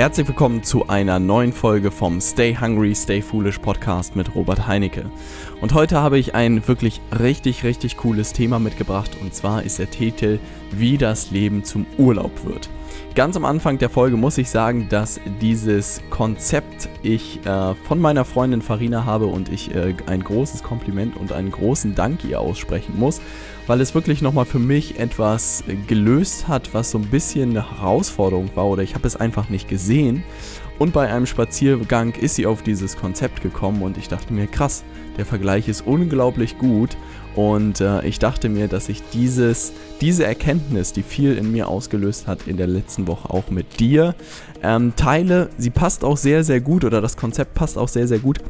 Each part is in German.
Herzlich willkommen zu einer neuen Folge vom Stay Hungry, Stay Foolish Podcast mit Robert Heinecke. Und heute habe ich ein wirklich richtig, richtig cooles Thema mitgebracht und zwar ist der Titel Wie das Leben zum Urlaub wird. Ganz am Anfang der Folge muss ich sagen, dass dieses Konzept ich äh, von meiner Freundin Farina habe und ich äh, ein großes Kompliment und einen großen Dank ihr aussprechen muss, weil es wirklich nochmal für mich etwas gelöst hat, was so ein bisschen eine Herausforderung war oder ich habe es einfach nicht gesehen. Und bei einem Spaziergang ist sie auf dieses Konzept gekommen und ich dachte mir, krass, der Vergleich ist unglaublich gut. Und äh, ich dachte mir, dass ich dieses, diese Erkenntnis, die viel in mir ausgelöst hat, in der letzten Woche auch mit dir ähm, teile. Sie passt auch sehr, sehr gut oder das Konzept passt auch sehr, sehr gut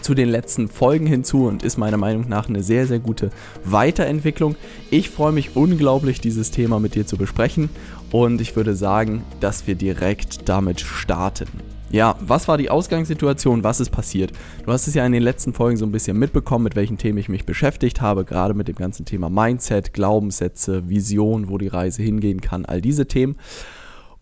zu den letzten Folgen hinzu und ist meiner Meinung nach eine sehr, sehr gute Weiterentwicklung. Ich freue mich unglaublich, dieses Thema mit dir zu besprechen und ich würde sagen, dass wir direkt damit starten. Ja, was war die Ausgangssituation? Was ist passiert? Du hast es ja in den letzten Folgen so ein bisschen mitbekommen, mit welchen Themen ich mich beschäftigt habe, gerade mit dem ganzen Thema Mindset, Glaubenssätze, Vision, wo die Reise hingehen kann, all diese Themen.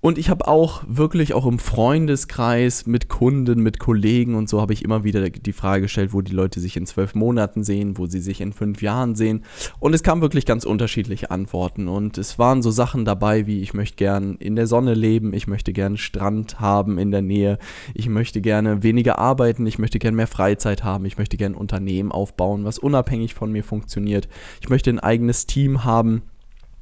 Und ich habe auch wirklich auch im Freundeskreis mit Kunden, mit Kollegen und so habe ich immer wieder die Frage gestellt, wo die Leute sich in zwölf Monaten sehen, wo sie sich in fünf Jahren sehen. Und es kamen wirklich ganz unterschiedliche Antworten. Und es waren so Sachen dabei wie, ich möchte gern in der Sonne leben, ich möchte gern Strand haben in der Nähe, ich möchte gerne weniger arbeiten, ich möchte gern mehr Freizeit haben, ich möchte gern ein Unternehmen aufbauen, was unabhängig von mir funktioniert. Ich möchte ein eigenes Team haben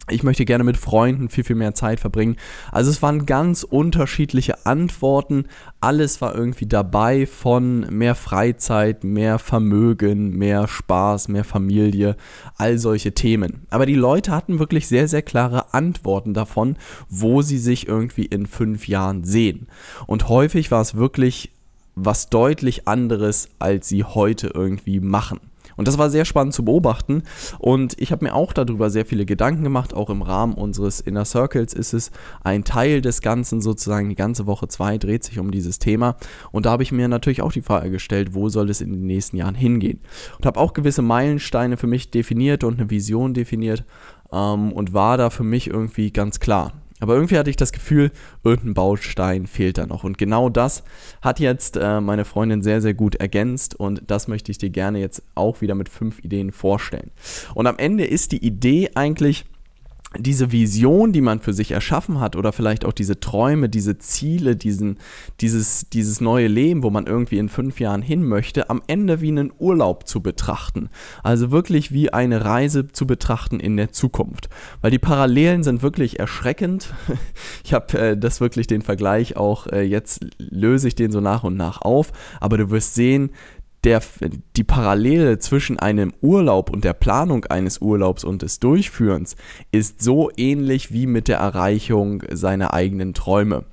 ich möchte gerne mit Freunden viel, viel mehr Zeit verbringen. Also es waren ganz unterschiedliche Antworten. Alles war irgendwie dabei von mehr Freizeit, mehr Vermögen, mehr Spaß, mehr Familie, all solche Themen. Aber die Leute hatten wirklich sehr, sehr klare Antworten davon, wo sie sich irgendwie in fünf Jahren sehen. Und häufig war es wirklich was deutlich anderes, als sie heute irgendwie machen. Und das war sehr spannend zu beobachten. Und ich habe mir auch darüber sehr viele Gedanken gemacht. Auch im Rahmen unseres Inner Circles ist es ein Teil des Ganzen, sozusagen die ganze Woche zwei dreht sich um dieses Thema. Und da habe ich mir natürlich auch die Frage gestellt, wo soll es in den nächsten Jahren hingehen? Und habe auch gewisse Meilensteine für mich definiert und eine Vision definiert. Ähm, und war da für mich irgendwie ganz klar. Aber irgendwie hatte ich das Gefühl, irgendein Baustein fehlt da noch. Und genau das hat jetzt äh, meine Freundin sehr, sehr gut ergänzt. Und das möchte ich dir gerne jetzt auch wieder mit fünf Ideen vorstellen. Und am Ende ist die Idee eigentlich, diese Vision, die man für sich erschaffen hat oder vielleicht auch diese Träume, diese Ziele, diesen, dieses, dieses neue Leben, wo man irgendwie in fünf Jahren hin möchte, am Ende wie einen Urlaub zu betrachten. Also wirklich wie eine Reise zu betrachten in der Zukunft. Weil die Parallelen sind wirklich erschreckend. Ich habe äh, das wirklich den Vergleich auch, äh, jetzt löse ich den so nach und nach auf, aber du wirst sehen, der, die Parallele zwischen einem Urlaub und der Planung eines Urlaubs und des Durchführens ist so ähnlich wie mit der Erreichung seiner eigenen Träume.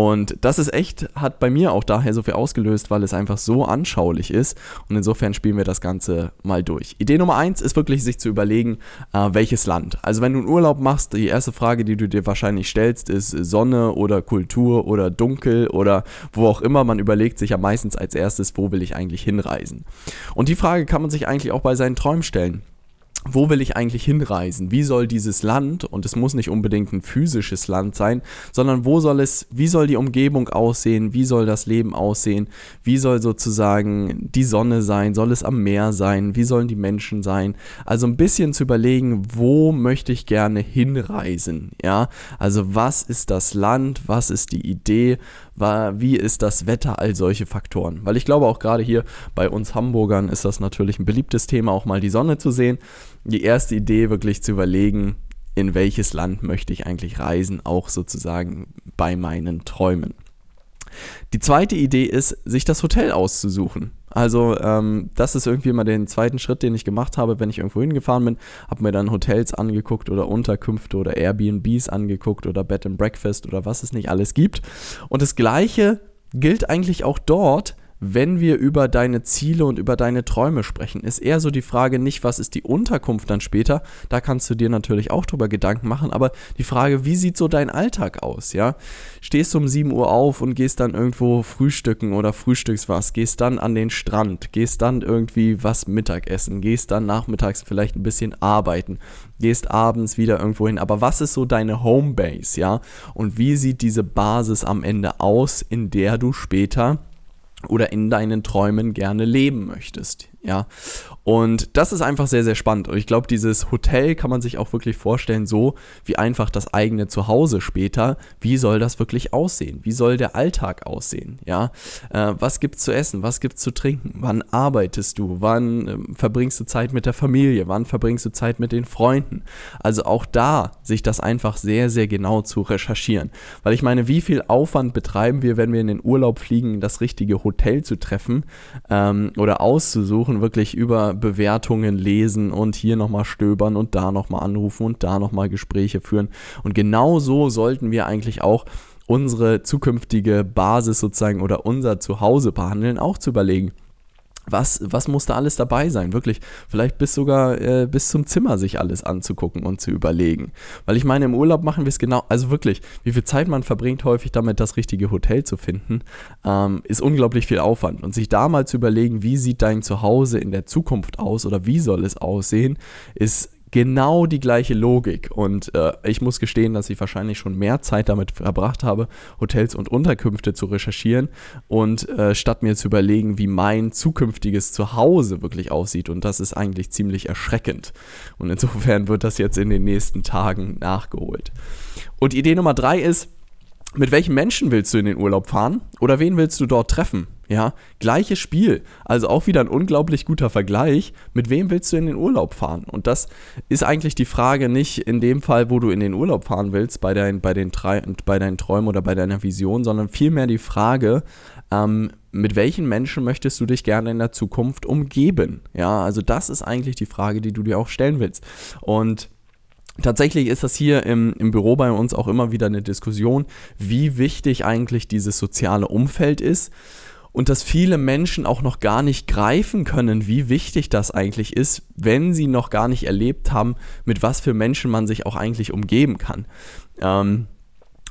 Und das ist echt, hat bei mir auch daher so viel ausgelöst, weil es einfach so anschaulich ist. Und insofern spielen wir das Ganze mal durch. Idee Nummer eins ist wirklich, sich zu überlegen, äh, welches Land. Also wenn du einen Urlaub machst, die erste Frage, die du dir wahrscheinlich stellst, ist Sonne oder Kultur oder Dunkel oder wo auch immer. Man überlegt sich ja meistens als erstes, wo will ich eigentlich hinreisen. Und die Frage kann man sich eigentlich auch bei seinen Träumen stellen wo will ich eigentlich hinreisen? Wie soll dieses Land, und es muss nicht unbedingt ein physisches Land sein, sondern wo soll es, wie soll die Umgebung aussehen? Wie soll das Leben aussehen? Wie soll sozusagen die Sonne sein? Soll es am Meer sein? Wie sollen die Menschen sein? Also ein bisschen zu überlegen, wo möchte ich gerne hinreisen? Ja, also was ist das Land? Was ist die Idee? Wie ist das Wetter, all solche Faktoren. Weil ich glaube, auch gerade hier bei uns Hamburgern ist das natürlich ein beliebtes Thema, auch mal die Sonne zu sehen. Die erste Idee wirklich zu überlegen, in welches Land möchte ich eigentlich reisen, auch sozusagen bei meinen Träumen. Die zweite Idee ist, sich das Hotel auszusuchen. Also ähm, das ist irgendwie mal den zweiten Schritt, den ich gemacht habe, wenn ich irgendwo hingefahren bin, habe mir dann Hotels angeguckt oder Unterkünfte oder Airbnbs angeguckt oder Bed and Breakfast oder was es nicht alles gibt. Und das gleiche gilt eigentlich auch dort, wenn wir über deine Ziele und über deine Träume sprechen, ist eher so die Frage nicht, was ist die Unterkunft dann später, da kannst du dir natürlich auch drüber Gedanken machen, aber die Frage, wie sieht so dein Alltag aus, ja? Stehst du um 7 Uhr auf und gehst dann irgendwo frühstücken oder frühstückst was, gehst dann an den Strand, gehst dann irgendwie was Mittagessen, gehst dann nachmittags vielleicht ein bisschen arbeiten, gehst abends wieder irgendwo hin, aber was ist so deine Homebase, ja? Und wie sieht diese Basis am Ende aus, in der du später oder in deinen Träumen gerne leben möchtest. Ja, und das ist einfach sehr, sehr spannend. Und ich glaube, dieses Hotel kann man sich auch wirklich vorstellen, so wie einfach das eigene Zuhause später. Wie soll das wirklich aussehen? Wie soll der Alltag aussehen? Ja, äh, was gibt's zu essen? Was gibt's zu trinken? Wann arbeitest du? Wann äh, verbringst du Zeit mit der Familie? Wann verbringst du Zeit mit den Freunden? Also auch da sich das einfach sehr, sehr genau zu recherchieren. Weil ich meine, wie viel Aufwand betreiben wir, wenn wir in den Urlaub fliegen, das richtige Hotel zu treffen ähm, oder auszusuchen? Versuchen wirklich über Bewertungen lesen und hier nochmal stöbern und da nochmal anrufen und da nochmal Gespräche führen. Und genau so sollten wir eigentlich auch unsere zukünftige Basis sozusagen oder unser Zuhause behandeln, auch zu überlegen, was, was muss da alles dabei sein? Wirklich, vielleicht bis sogar äh, bis zum Zimmer sich alles anzugucken und zu überlegen. Weil ich meine, im Urlaub machen wir es genau, also wirklich, wie viel Zeit man verbringt häufig damit, das richtige Hotel zu finden, ähm, ist unglaublich viel Aufwand. Und sich da mal zu überlegen, wie sieht dein Zuhause in der Zukunft aus oder wie soll es aussehen, ist genau die gleiche Logik. Und äh, ich muss gestehen, dass ich wahrscheinlich schon mehr Zeit damit verbracht habe, Hotels und Unterkünfte zu recherchieren und äh, statt mir zu überlegen, wie mein zukünftiges Zuhause wirklich aussieht. Und das ist eigentlich ziemlich erschreckend. Und insofern wird das jetzt in den nächsten Tagen nachgeholt. Und Idee Nummer drei ist, mit welchen Menschen willst du in den Urlaub fahren oder wen willst du dort treffen? Ja, gleiches Spiel. Also auch wieder ein unglaublich guter Vergleich. Mit wem willst du in den Urlaub fahren? Und das ist eigentlich die Frage nicht in dem Fall, wo du in den Urlaub fahren willst, bei, dein, bei, den, bei deinen Träumen oder bei deiner Vision, sondern vielmehr die Frage, ähm, mit welchen Menschen möchtest du dich gerne in der Zukunft umgeben? Ja, also das ist eigentlich die Frage, die du dir auch stellen willst. Und Tatsächlich ist das hier im, im Büro bei uns auch immer wieder eine Diskussion, wie wichtig eigentlich dieses soziale Umfeld ist und dass viele Menschen auch noch gar nicht greifen können, wie wichtig das eigentlich ist, wenn sie noch gar nicht erlebt haben, mit was für Menschen man sich auch eigentlich umgeben kann. Ähm,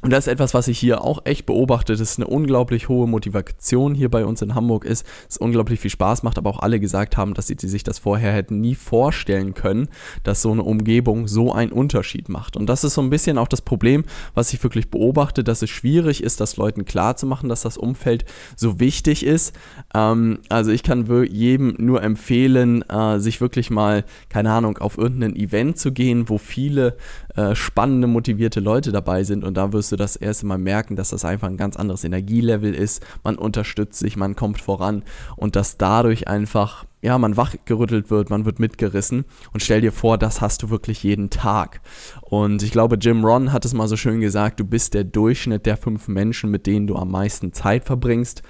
und das ist etwas, was ich hier auch echt beobachte, dass eine unglaublich hohe Motivation hier bei uns in Hamburg ist, es unglaublich viel Spaß macht, aber auch alle gesagt haben, dass sie sich das vorher hätten nie vorstellen können, dass so eine Umgebung so einen Unterschied macht. Und das ist so ein bisschen auch das Problem, was ich wirklich beobachte, dass es schwierig ist, das Leuten klarzumachen, dass das Umfeld so wichtig ist. Ähm, also ich kann jedem nur empfehlen, äh, sich wirklich mal, keine Ahnung, auf irgendein Event zu gehen, wo viele äh, spannende, motivierte Leute dabei sind und da wirst du das erste Mal merken, dass das einfach ein ganz anderes Energielevel ist. Man unterstützt sich, man kommt voran und dass dadurch einfach, ja, man wachgerüttelt wird, man wird mitgerissen und stell dir vor, das hast du wirklich jeden Tag. Und ich glaube, Jim Ron hat es mal so schön gesagt, du bist der Durchschnitt der fünf Menschen, mit denen du am meisten Zeit verbringst.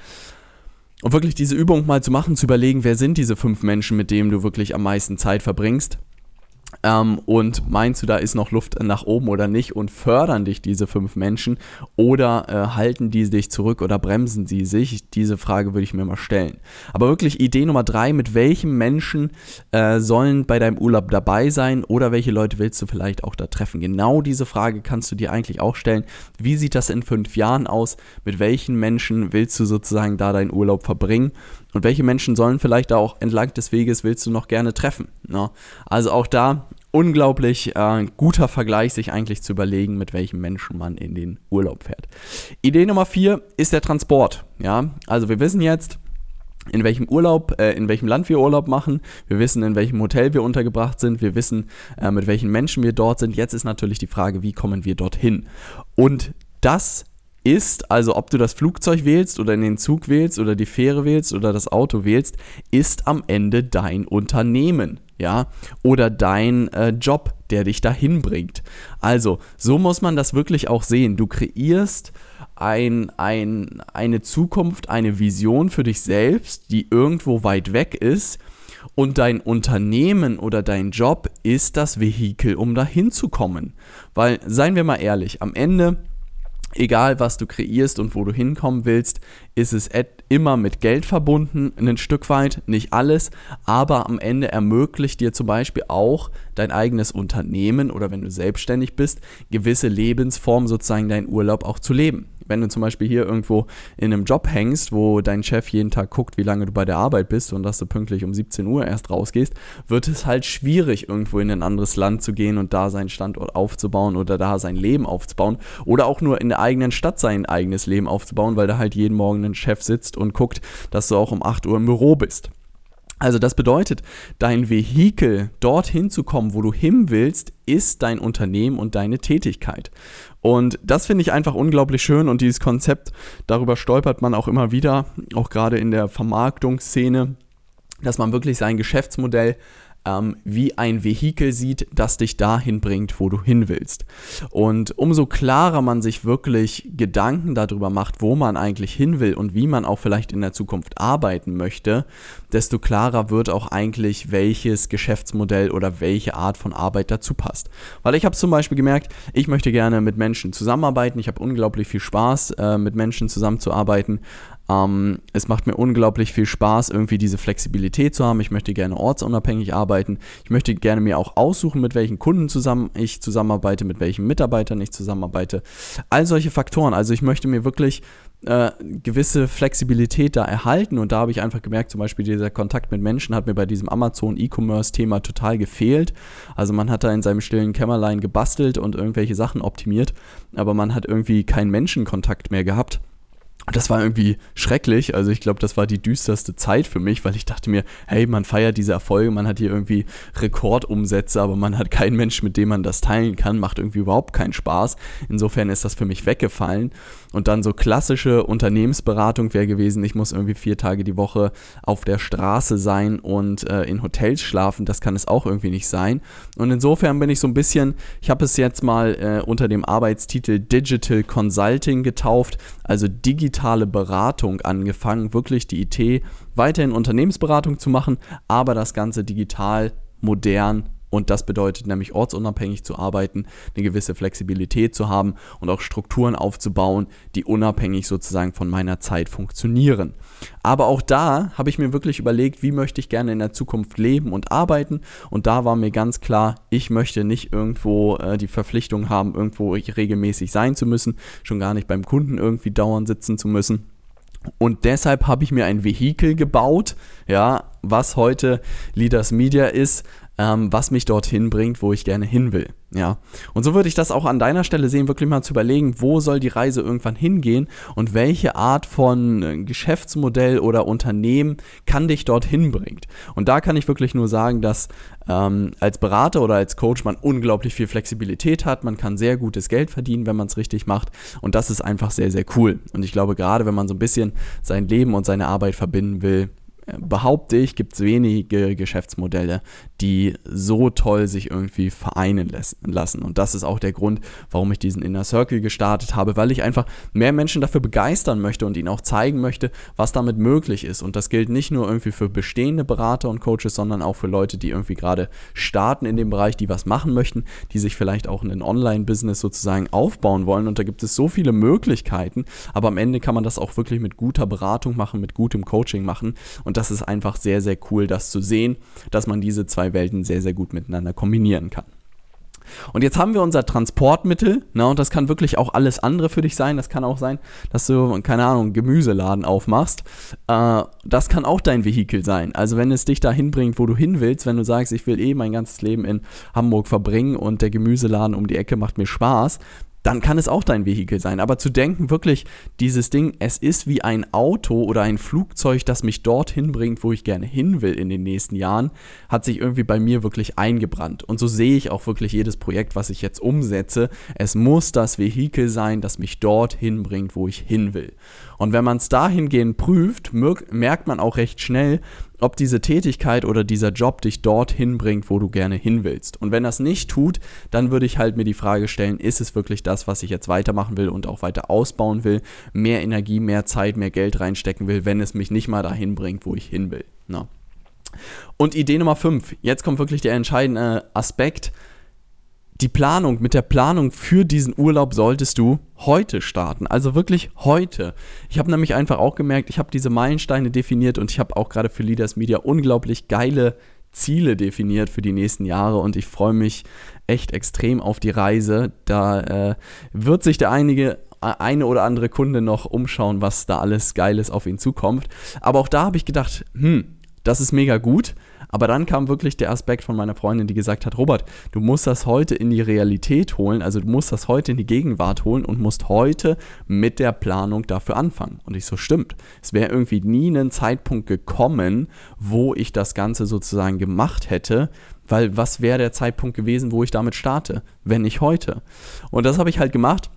Und wirklich diese Übung mal zu machen, zu überlegen, wer sind diese fünf Menschen, mit denen du wirklich am meisten Zeit verbringst ähm, und meinst du, da ist noch Luft nach oben oder nicht? Und fördern dich diese fünf Menschen oder äh, halten die dich zurück oder bremsen sie sich? Diese Frage würde ich mir mal stellen. Aber wirklich Idee Nummer drei, mit welchen Menschen äh, sollen bei deinem Urlaub dabei sein oder welche Leute willst du vielleicht auch da treffen? Genau diese Frage kannst du dir eigentlich auch stellen. Wie sieht das in fünf Jahren aus? Mit welchen Menschen willst du sozusagen da deinen Urlaub verbringen? Und welche Menschen sollen vielleicht auch entlang des Weges willst du noch gerne treffen? Ne? Also auch da unglaublich äh, guter Vergleich, sich eigentlich zu überlegen, mit welchen Menschen man in den Urlaub fährt. Idee Nummer vier ist der Transport. Ja, also wir wissen jetzt, in welchem Urlaub, äh, in welchem Land wir Urlaub machen. Wir wissen, in welchem Hotel wir untergebracht sind. Wir wissen, äh, mit welchen Menschen wir dort sind. Jetzt ist natürlich die Frage, wie kommen wir dorthin? Und das ist, also ob du das Flugzeug wählst oder in den Zug wählst oder die Fähre wählst oder das Auto wählst, ist am Ende dein Unternehmen, ja, oder dein äh, Job, der dich dahin bringt. Also, so muss man das wirklich auch sehen. Du kreierst ein, ein, eine Zukunft, eine Vision für dich selbst, die irgendwo weit weg ist. Und dein Unternehmen oder dein Job ist das Vehikel, um dahin zu kommen. Weil, seien wir mal ehrlich, am Ende egal was du kreierst und wo du hinkommen willst, ist es immer mit Geld verbunden, ein Stück weit, nicht alles, aber am Ende ermöglicht dir zum Beispiel auch dein eigenes Unternehmen oder wenn du selbstständig bist, gewisse Lebensformen sozusagen deinen Urlaub auch zu leben wenn du zum Beispiel hier irgendwo in einem Job hängst, wo dein Chef jeden Tag guckt, wie lange du bei der Arbeit bist und dass du pünktlich um 17 Uhr erst rausgehst, wird es halt schwierig, irgendwo in ein anderes Land zu gehen und da seinen Standort aufzubauen oder da sein Leben aufzubauen oder auch nur in der eigenen Stadt sein eigenes Leben aufzubauen, weil da halt jeden Morgen ein Chef sitzt und guckt, dass du auch um 8 Uhr im Büro bist. Also das bedeutet, dein Vehikel, dorthin zu kommen, wo du hin willst, ist dein Unternehmen und deine Tätigkeit. Und das finde ich einfach unglaublich schön und dieses Konzept, darüber stolpert man auch immer wieder, auch gerade in der Vermarktungsszene, dass man wirklich sein Geschäftsmodell ähm, wie ein Vehikel sieht, das dich dahin bringt, wo du hin willst. Und umso klarer man sich wirklich Gedanken darüber macht, wo man eigentlich hin will und wie man auch vielleicht in der Zukunft arbeiten möchte, desto klarer wird auch eigentlich, welches Geschäftsmodell oder welche Art von Arbeit dazu passt. Weil ich habe zum Beispiel gemerkt, ich möchte gerne mit Menschen zusammenarbeiten. Ich habe unglaublich viel Spaß, äh, mit Menschen zusammenzuarbeiten. Ähm, es macht mir unglaublich viel Spaß, irgendwie diese Flexibilität zu haben. Ich möchte gerne ortsunabhängig arbeiten. Ich möchte gerne mir auch aussuchen, mit welchen Kunden zusammen ich zusammenarbeite, mit welchen Mitarbeitern ich zusammenarbeite. All solche Faktoren. Also ich möchte mir wirklich äh, gewisse Flexibilität da erhalten und da habe ich einfach gemerkt, zum Beispiel dieser Kontakt mit Menschen hat mir bei diesem Amazon E-Commerce-Thema total gefehlt. Also man hat da in seinem stillen Kämmerlein gebastelt und irgendwelche Sachen optimiert, aber man hat irgendwie keinen Menschenkontakt mehr gehabt. Und das war irgendwie schrecklich. Also ich glaube, das war die düsterste Zeit für mich, weil ich dachte mir, hey, man feiert diese Erfolge, man hat hier irgendwie Rekordumsätze, aber man hat keinen Mensch, mit dem man das teilen kann, macht irgendwie überhaupt keinen Spaß. Insofern ist das für mich weggefallen. Und dann so klassische Unternehmensberatung wäre gewesen, ich muss irgendwie vier Tage die Woche auf der Straße sein und äh, in Hotels schlafen. Das kann es auch irgendwie nicht sein. Und insofern bin ich so ein bisschen, ich habe es jetzt mal äh, unter dem Arbeitstitel Digital Consulting getauft, also digitale Beratung angefangen, wirklich die IT weiterhin Unternehmensberatung zu machen, aber das Ganze digital, modern und das bedeutet nämlich ortsunabhängig zu arbeiten, eine gewisse Flexibilität zu haben und auch Strukturen aufzubauen, die unabhängig sozusagen von meiner Zeit funktionieren. Aber auch da habe ich mir wirklich überlegt, wie möchte ich gerne in der Zukunft leben und arbeiten. Und da war mir ganz klar, ich möchte nicht irgendwo äh, die Verpflichtung haben, irgendwo regelmäßig sein zu müssen, schon gar nicht beim Kunden irgendwie dauernd sitzen zu müssen. Und deshalb habe ich mir ein Vehikel gebaut, ja, was heute Leaders Media ist, ähm, was mich dorthin bringt, wo ich gerne hin will. Ja. Und so würde ich das auch an deiner Stelle sehen, wirklich mal zu überlegen, wo soll die Reise irgendwann hingehen und welche Art von äh, Geschäftsmodell oder Unternehmen kann dich dorthin bringen. Und da kann ich wirklich nur sagen, dass ähm, als Berater oder als Coach man unglaublich viel Flexibilität hat. Man kann sehr gutes Geld verdienen, wenn man es richtig macht. Und das ist einfach sehr, sehr cool. Und ich glaube, gerade wenn man so ein bisschen sein Leben und seine Arbeit verbinden will, behaupte ich, gibt es wenige Geschäftsmodelle, die so toll sich irgendwie vereinen lassen. Und das ist auch der Grund, warum ich diesen Inner Circle gestartet habe, weil ich einfach mehr Menschen dafür begeistern möchte und ihnen auch zeigen möchte, was damit möglich ist. Und das gilt nicht nur irgendwie für bestehende Berater und Coaches, sondern auch für Leute, die irgendwie gerade starten in dem Bereich, die was machen möchten, die sich vielleicht auch ein Online-Business sozusagen aufbauen wollen. Und da gibt es so viele Möglichkeiten, aber am Ende kann man das auch wirklich mit guter Beratung machen, mit gutem Coaching machen. Und das ist einfach sehr, sehr cool, das zu sehen, dass man diese zwei Welten sehr, sehr gut miteinander kombinieren kann. Und jetzt haben wir unser Transportmittel, ne, und das kann wirklich auch alles andere für dich sein. Das kann auch sein, dass du, keine Ahnung, einen Gemüseladen aufmachst. Äh, das kann auch dein Vehikel sein. Also wenn es dich dahin bringt, wo du hin willst, wenn du sagst, ich will eh mein ganzes Leben in Hamburg verbringen und der Gemüseladen um die Ecke macht mir Spaß, dann kann es auch dein Vehikel sein. Aber zu denken, wirklich, dieses Ding, es ist wie ein Auto oder ein Flugzeug, das mich dorthin bringt, wo ich gerne hin will in den nächsten Jahren, hat sich irgendwie bei mir wirklich eingebrannt. Und so sehe ich auch wirklich jedes Projekt, was ich jetzt umsetze. Es muss das Vehikel sein, das mich dorthin bringt, wo ich hin will. Und wenn man es dahingehend prüft, merkt man auch recht schnell, ob diese Tätigkeit oder dieser Job dich dorthin bringt, wo du gerne hin willst. Und wenn das nicht tut, dann würde ich halt mir die Frage stellen, ist es wirklich das, was ich jetzt weitermachen will und auch weiter ausbauen will, mehr Energie, mehr Zeit, mehr Geld reinstecken will, wenn es mich nicht mal dahin bringt, wo ich hin will. Na. Und Idee Nummer 5, jetzt kommt wirklich der entscheidende Aspekt, die Planung, mit der Planung für diesen Urlaub solltest du heute starten. Also wirklich heute. Ich habe nämlich einfach auch gemerkt, ich habe diese Meilensteine definiert und ich habe auch gerade für Leaders Media unglaublich geile Ziele definiert für die nächsten Jahre und ich freue mich echt extrem auf die Reise. Da äh, wird sich der einige äh, eine oder andere Kunde noch umschauen, was da alles Geiles auf ihn zukommt. Aber auch da habe ich gedacht, hm, das ist mega gut. Aber dann kam wirklich der Aspekt von meiner Freundin, die gesagt hat, Robert, du musst das heute in die Realität holen, also du musst das heute in die Gegenwart holen und musst heute mit der Planung dafür anfangen. Und ich so, stimmt. Es wäre irgendwie nie ein Zeitpunkt gekommen, wo ich das Ganze sozusagen gemacht hätte, weil was wäre der Zeitpunkt gewesen, wo ich damit starte, wenn nicht heute? Und das habe ich halt gemacht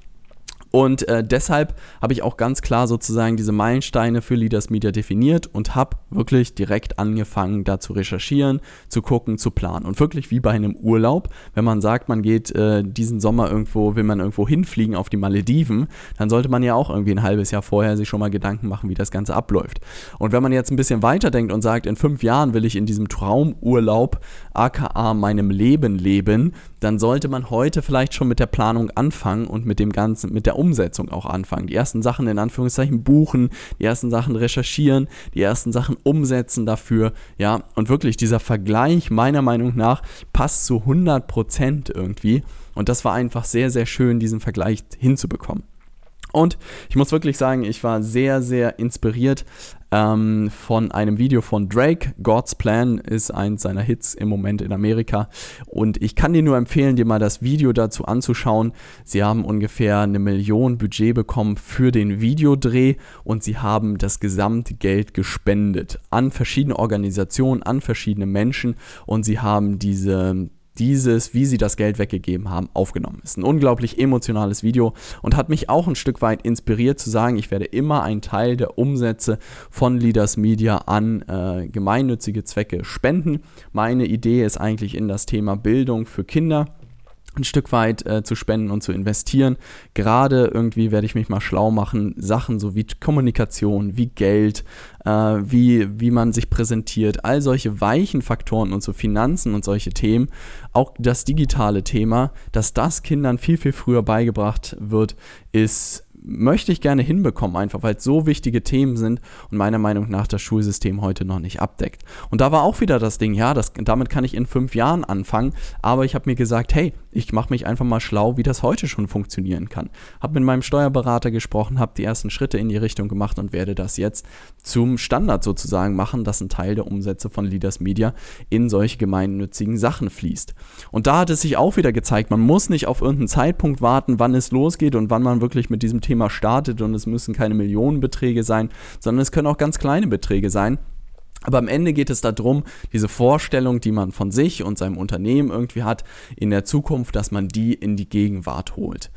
und äh, deshalb habe ich auch ganz klar sozusagen diese Meilensteine für Leaders Media definiert und habe wirklich direkt angefangen, da zu recherchieren, zu gucken, zu planen. Und wirklich wie bei einem Urlaub, wenn man sagt, man geht äh, diesen Sommer irgendwo, will man irgendwo hinfliegen auf die Malediven, dann sollte man ja auch irgendwie ein halbes Jahr vorher sich schon mal Gedanken machen, wie das Ganze abläuft. Und wenn man jetzt ein bisschen weiterdenkt und sagt, in fünf Jahren will ich in diesem Traumurlaub, aka meinem Leben leben, dann sollte man heute vielleicht schon mit der Planung anfangen und mit dem Ganzen, mit der Umsetzung auch anfangen. Die ersten Sachen in Anführungszeichen buchen, die ersten Sachen recherchieren, die ersten Sachen umsetzen dafür, ja. Und wirklich dieser Vergleich meiner Meinung nach passt zu 100 Prozent irgendwie. Und das war einfach sehr, sehr schön, diesen Vergleich hinzubekommen. Und ich muss wirklich sagen, ich war sehr, sehr inspiriert ähm, von einem Video von Drake. God's Plan ist eins seiner Hits im Moment in Amerika. Und ich kann dir nur empfehlen, dir mal das Video dazu anzuschauen. Sie haben ungefähr eine Million Budget bekommen für den Videodreh und sie haben das gesamte Geld gespendet an verschiedene Organisationen, an verschiedene Menschen und sie haben diese dieses, wie sie das Geld weggegeben haben, aufgenommen. Ist ein unglaublich emotionales Video und hat mich auch ein Stück weit inspiriert zu sagen, ich werde immer einen Teil der Umsätze von Leaders Media an äh, gemeinnützige Zwecke spenden. Meine Idee ist eigentlich in das Thema Bildung für Kinder ein Stück weit äh, zu spenden und zu investieren. Gerade irgendwie werde ich mich mal schlau machen, Sachen so wie Kommunikation, wie Geld, äh, wie, wie man sich präsentiert, all solche weichen Faktoren und so Finanzen und solche Themen, auch das digitale Thema, dass das Kindern viel, viel früher beigebracht wird, ist möchte ich gerne hinbekommen, einfach weil es so wichtige Themen sind und meiner Meinung nach das Schulsystem heute noch nicht abdeckt. Und da war auch wieder das Ding, ja, das, damit kann ich in fünf Jahren anfangen, aber ich habe mir gesagt, hey, ich mache mich einfach mal schlau, wie das heute schon funktionieren kann. Habe mit meinem Steuerberater gesprochen, habe die ersten Schritte in die Richtung gemacht und werde das jetzt zum Standard sozusagen machen, dass ein Teil der Umsätze von Leaders Media in solche gemeinnützigen Sachen fließt. Und da hat es sich auch wieder gezeigt, man muss nicht auf irgendeinen Zeitpunkt warten, wann es losgeht und wann man wirklich mit diesem Thema startet und es müssen keine Millionenbeträge sein, sondern es können auch ganz kleine Beträge sein. Aber am Ende geht es darum, diese Vorstellung, die man von sich und seinem Unternehmen irgendwie hat, in der Zukunft, dass man die in die Gegenwart holt.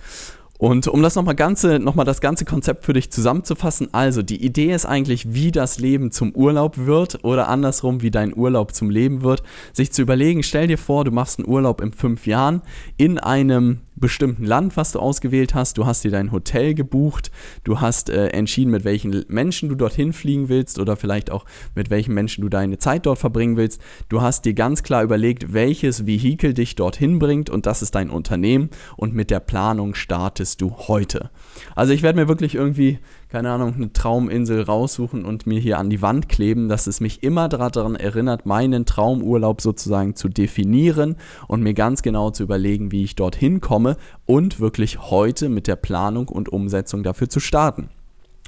Und um das nochmal ganze, noch das ganze Konzept für dich zusammenzufassen, also die Idee ist eigentlich, wie das Leben zum Urlaub wird oder andersrum, wie dein Urlaub zum Leben wird, sich zu überlegen, stell dir vor, du machst einen Urlaub in fünf Jahren in einem bestimmten Land, was du ausgewählt hast. Du hast dir dein Hotel gebucht. Du hast äh, entschieden, mit welchen Menschen du dorthin fliegen willst oder vielleicht auch mit welchen Menschen du deine Zeit dort verbringen willst. Du hast dir ganz klar überlegt, welches Vehikel dich dorthin bringt und das ist dein Unternehmen und mit der Planung startest du heute. Also ich werde mir wirklich irgendwie keine Ahnung, eine Trauminsel raussuchen und mir hier an die Wand kleben, dass es mich immer daran erinnert, meinen Traumurlaub sozusagen zu definieren und mir ganz genau zu überlegen, wie ich dorthin komme und wirklich heute mit der Planung und Umsetzung dafür zu starten.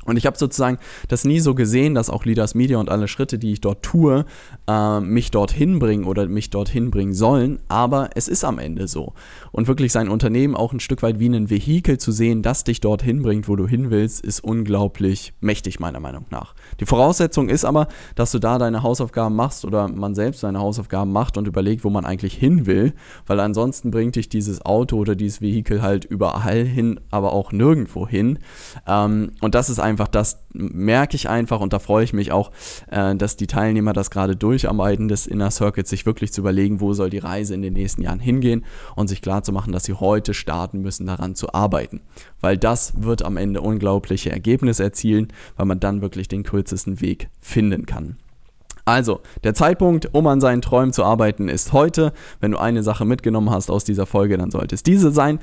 Und ich habe sozusagen das nie so gesehen, dass auch Leaders Media und alle Schritte, die ich dort tue, äh, mich dorthin bringen oder mich dorthin bringen sollen. Aber es ist am Ende so. Und wirklich sein Unternehmen auch ein Stück weit wie ein Vehikel zu sehen, das dich dorthin bringt, wo du hin willst, ist unglaublich mächtig, meiner Meinung nach. Die Voraussetzung ist aber, dass du da deine Hausaufgaben machst oder man selbst seine Hausaufgaben macht und überlegt, wo man eigentlich hin will. Weil ansonsten bringt dich dieses Auto oder dieses Vehikel halt überall hin, aber auch nirgendwo hin. Ähm, und das ist einfach einfach, das merke ich einfach und da freue ich mich auch, äh, dass die Teilnehmer das gerade durcharbeiten des Inner Circuits, sich wirklich zu überlegen, wo soll die Reise in den nächsten Jahren hingehen und sich klar zu machen, dass sie heute starten müssen, daran zu arbeiten. Weil das wird am Ende unglaubliche Ergebnisse erzielen, weil man dann wirklich den kürzesten Weg finden kann. Also, der Zeitpunkt, um an seinen Träumen zu arbeiten, ist heute. Wenn du eine Sache mitgenommen hast aus dieser Folge, dann sollte es diese sein.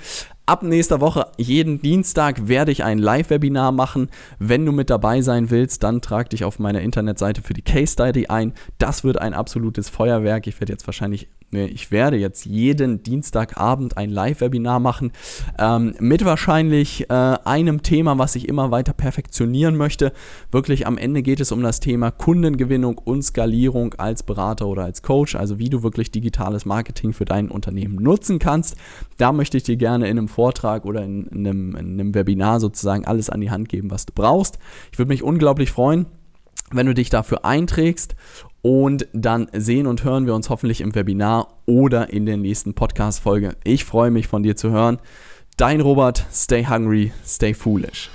Ab nächster Woche, jeden Dienstag, werde ich ein Live-Webinar machen. Wenn du mit dabei sein willst, dann trag dich auf meiner Internetseite für die Case Study ein. Das wird ein absolutes Feuerwerk. Ich werde jetzt wahrscheinlich, ich werde jetzt jeden Dienstagabend ein Live-Webinar machen ähm, mit wahrscheinlich äh, einem Thema, was ich immer weiter perfektionieren möchte. Wirklich am Ende geht es um das Thema Kundengewinnung und Skalierung als Berater oder als Coach, also wie du wirklich digitales Marketing für dein Unternehmen nutzen kannst. Da möchte ich dir gerne in einem Vortrag oder in, in, einem, in einem Webinar sozusagen alles an die Hand geben, was du brauchst. Ich würde mich unglaublich freuen, wenn du dich dafür einträgst und dann sehen und hören wir uns hoffentlich im Webinar oder in der nächsten Podcast-Folge. Ich freue mich von dir zu hören. Dein Robert, stay hungry, stay foolish.